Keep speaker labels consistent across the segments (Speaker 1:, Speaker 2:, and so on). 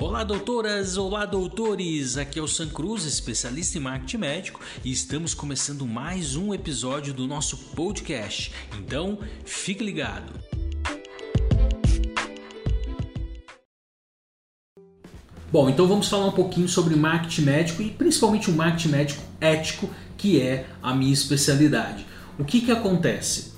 Speaker 1: Olá, doutoras! Olá, doutores! Aqui é o San Cruz, especialista em marketing médico, e estamos começando mais um episódio do nosso podcast. Então, fique ligado! Bom, então vamos falar um pouquinho sobre marketing médico e principalmente o marketing médico ético, que é a minha especialidade. O que, que acontece?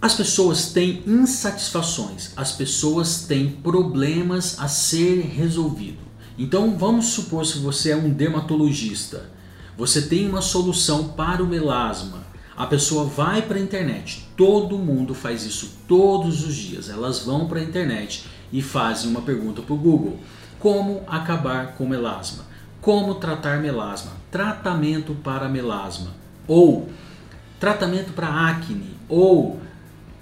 Speaker 1: As pessoas têm insatisfações, as pessoas têm problemas a ser resolvido. Então vamos supor se você é um dermatologista, você tem uma solução para o melasma. A pessoa vai para a internet, todo mundo faz isso todos os dias. Elas vão para a internet e fazem uma pergunta para o Google: como acabar com melasma? Como tratar melasma? Tratamento para melasma ou tratamento para acne ou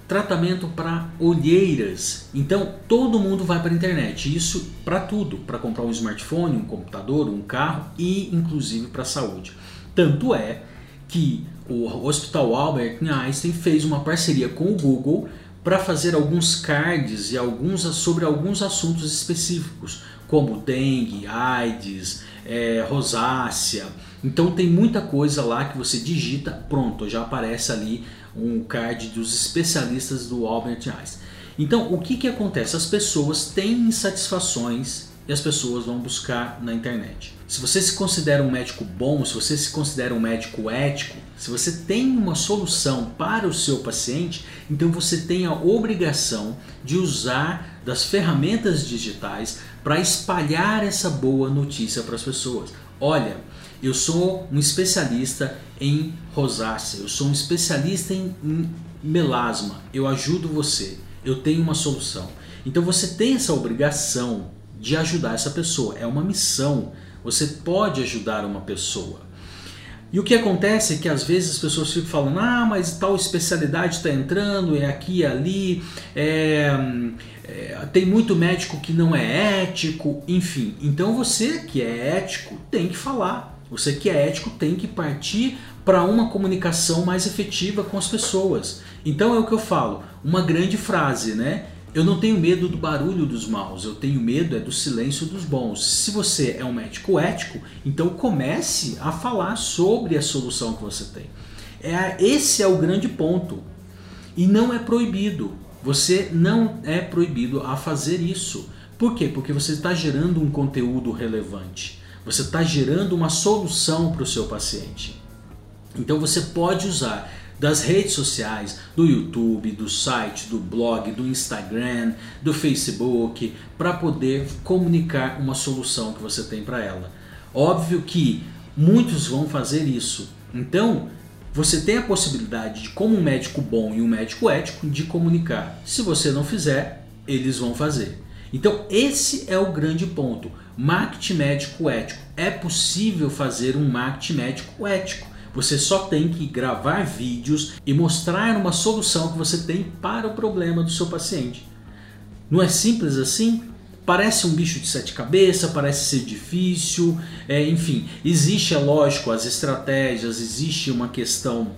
Speaker 1: tratamento para olheiras. Então todo mundo vai para a internet. Isso para tudo, para comprar um smartphone, um computador, um carro e inclusive para a saúde. Tanto é que o Hospital Albert Einstein fez uma parceria com o Google para fazer alguns cards e alguns sobre alguns assuntos específicos, como dengue, AIDS, é, rosácea. Então tem muita coisa lá que você digita, pronto, já aparece ali um card dos especialistas do Albert Einstein. Então, o que, que acontece? As pessoas têm insatisfações e as pessoas vão buscar na internet. Se você se considera um médico bom, se você se considera um médico ético, se você tem uma solução para o seu paciente, então você tem a obrigação de usar das ferramentas digitais para espalhar essa boa notícia para as pessoas. Olha, eu sou um especialista em rosácea, eu sou um especialista em, em melasma, eu ajudo você, eu tenho uma solução. Então você tem essa obrigação de ajudar essa pessoa, é uma missão. Você pode ajudar uma pessoa. E o que acontece é que às vezes as pessoas ficam falando: ah, mas tal especialidade está entrando, é aqui e ali, é, é, tem muito médico que não é ético, enfim. Então você que é ético tem que falar. Você que é ético tem que partir para uma comunicação mais efetiva com as pessoas. Então é o que eu falo, uma grande frase, né? Eu não tenho medo do barulho dos maus, eu tenho medo é do silêncio dos bons. Se você é um médico ético, então comece a falar sobre a solução que você tem. É, esse é o grande ponto. E não é proibido. Você não é proibido a fazer isso. Por quê? Porque você está gerando um conteúdo relevante. Você está gerando uma solução para o seu paciente. Então você pode usar das redes sociais, do YouTube, do site, do blog, do Instagram, do Facebook, para poder comunicar uma solução que você tem para ela. Óbvio que muitos vão fazer isso. Então, você tem a possibilidade de, como um médico bom e um médico ético, de comunicar. Se você não fizer, eles vão fazer. Então, esse é o grande ponto. Marketing médico ético. É possível fazer um marketing médico ético. Você só tem que gravar vídeos e mostrar uma solução que você tem para o problema do seu paciente. Não é simples assim? Parece um bicho de sete cabeças, parece ser difícil, é, enfim, existe, é lógico, as estratégias, existe uma questão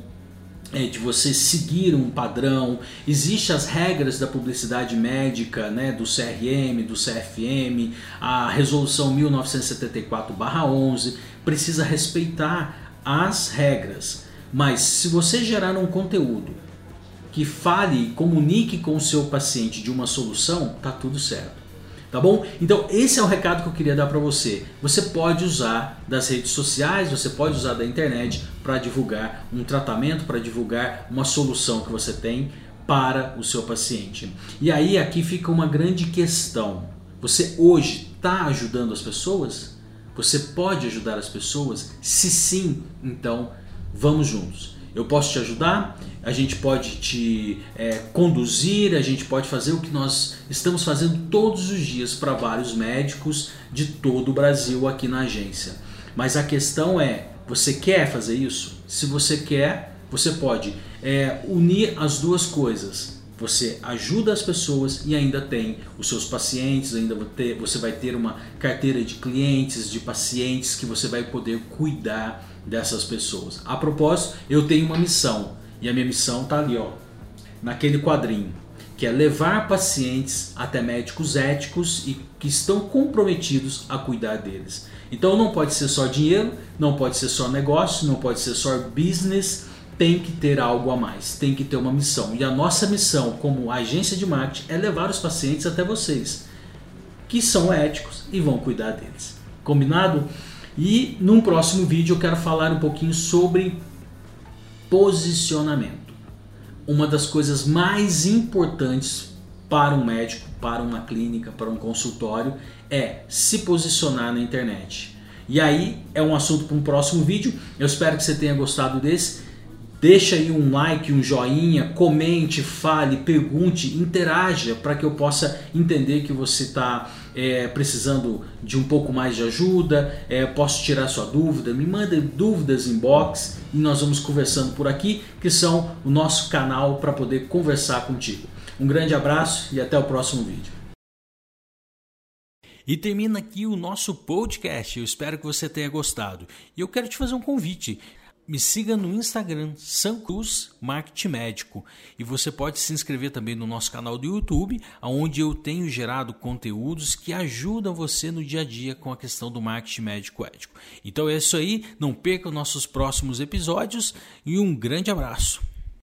Speaker 1: é, de você seguir um padrão, existem as regras da publicidade médica, né, do CRM, do CFM, a resolução 1974/11 precisa respeitar as regras. Mas se você gerar um conteúdo que fale e comunique com o seu paciente de uma solução, tá tudo certo. Tá bom? Então esse é o recado que eu queria dar para você. Você pode usar das redes sociais, você pode usar da internet para divulgar um tratamento, para divulgar uma solução que você tem para o seu paciente. E aí aqui fica uma grande questão. Você hoje está ajudando as pessoas? Você pode ajudar as pessoas? Se sim, então vamos juntos. Eu posso te ajudar, a gente pode te é, conduzir, a gente pode fazer o que nós estamos fazendo todos os dias para vários médicos de todo o Brasil aqui na agência. Mas a questão é: você quer fazer isso? Se você quer, você pode é, unir as duas coisas você ajuda as pessoas e ainda tem os seus pacientes, ainda você vai ter uma carteira de clientes, de pacientes que você vai poder cuidar dessas pessoas. A propósito, eu tenho uma missão e a minha missão está ali, ó, naquele quadrinho, que é levar pacientes até médicos éticos e que estão comprometidos a cuidar deles. Então não pode ser só dinheiro, não pode ser só negócio, não pode ser só business, tem que ter algo a mais, tem que ter uma missão. E a nossa missão como agência de marketing é levar os pacientes até vocês, que são éticos e vão cuidar deles. Combinado? E num próximo vídeo eu quero falar um pouquinho sobre posicionamento. Uma das coisas mais importantes para um médico, para uma clínica, para um consultório é se posicionar na internet. E aí é um assunto para um próximo vídeo. Eu espero que você tenha gostado desse. Deixa aí um like, um joinha, comente, fale, pergunte, interaja para que eu possa entender que você está é, precisando de um pouco mais de ajuda, é, posso tirar sua dúvida, me manda dúvidas em box e nós vamos conversando por aqui, que são o nosso canal para poder conversar contigo. Um grande abraço e até o próximo vídeo. E termina aqui o nosso podcast. Eu espero que você tenha gostado. E eu quero te fazer um convite. Me siga no Instagram, São Cruz Marketing Médico. E você pode se inscrever também no nosso canal do YouTube, onde eu tenho gerado conteúdos que ajudam você no dia a dia com a questão do marketing médico ético. Então é isso aí, não perca nossos próximos episódios e um grande abraço.